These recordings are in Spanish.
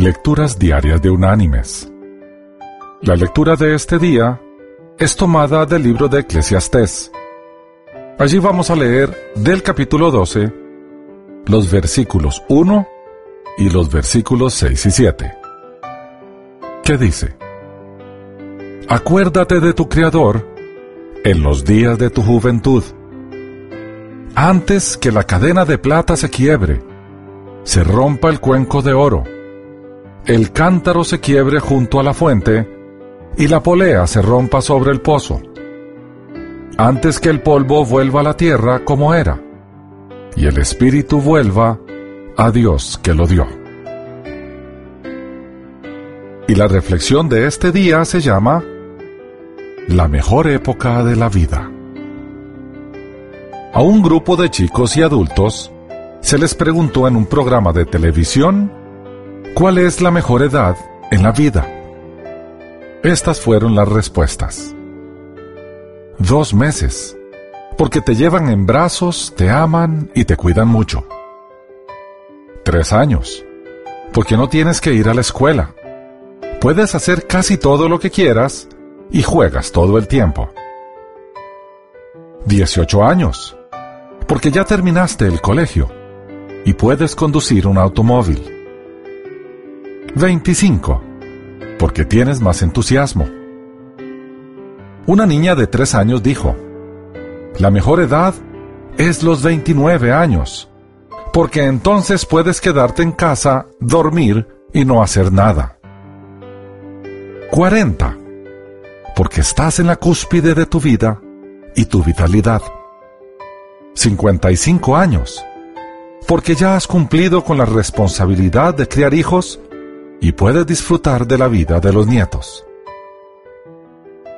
Lecturas Diarias de Unánimes. La lectura de este día es tomada del libro de Eclesiastés. Allí vamos a leer del capítulo 12 los versículos 1 y los versículos 6 y 7. ¿Qué dice? Acuérdate de tu Creador en los días de tu juventud, antes que la cadena de plata se quiebre, se rompa el cuenco de oro, el cántaro se quiebre junto a la fuente y la polea se rompa sobre el pozo, antes que el polvo vuelva a la tierra como era, y el espíritu vuelva a Dios que lo dio. Y la reflexión de este día se llama La mejor época de la vida. A un grupo de chicos y adultos se les preguntó en un programa de televisión cuál es la mejor edad en la vida. Estas fueron las respuestas. Dos meses, porque te llevan en brazos, te aman y te cuidan mucho. Tres años, porque no tienes que ir a la escuela. Puedes hacer casi todo lo que quieras y juegas todo el tiempo. 18 años, porque ya terminaste el colegio y puedes conducir un automóvil. 25, porque tienes más entusiasmo. Una niña de 3 años dijo, la mejor edad es los 29 años, porque entonces puedes quedarte en casa, dormir y no hacer nada. 40. Porque estás en la cúspide de tu vida y tu vitalidad. 55 años. Porque ya has cumplido con la responsabilidad de criar hijos y puedes disfrutar de la vida de los nietos.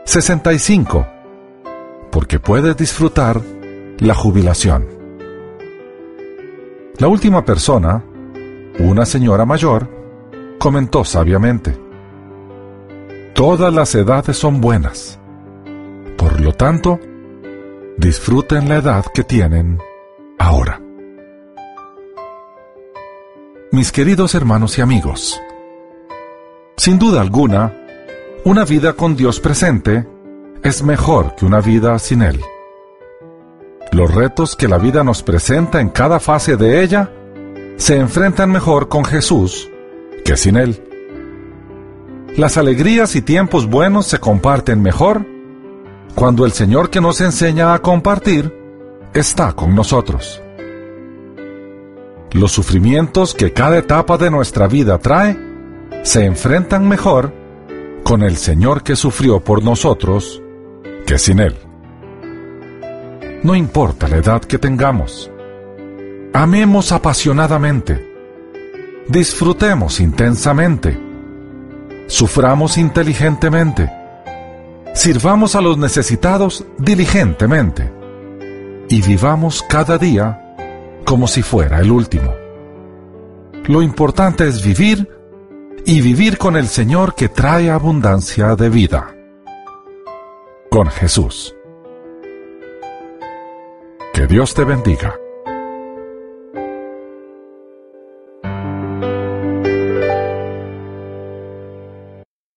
65. Porque puedes disfrutar la jubilación. La última persona, una señora mayor, comentó sabiamente, Todas las edades son buenas. Por lo tanto, disfruten la edad que tienen ahora. Mis queridos hermanos y amigos, sin duda alguna, una vida con Dios presente es mejor que una vida sin Él. Los retos que la vida nos presenta en cada fase de ella se enfrentan mejor con Jesús que sin Él. Las alegrías y tiempos buenos se comparten mejor cuando el Señor que nos enseña a compartir está con nosotros. Los sufrimientos que cada etapa de nuestra vida trae se enfrentan mejor con el Señor que sufrió por nosotros que sin Él. No importa la edad que tengamos, amemos apasionadamente, disfrutemos intensamente, suframos inteligentemente, sirvamos a los necesitados diligentemente y vivamos cada día como si fuera el último. Lo importante es vivir y vivir con el Señor que trae abundancia de vida. Con Jesús. Que Dios te bendiga.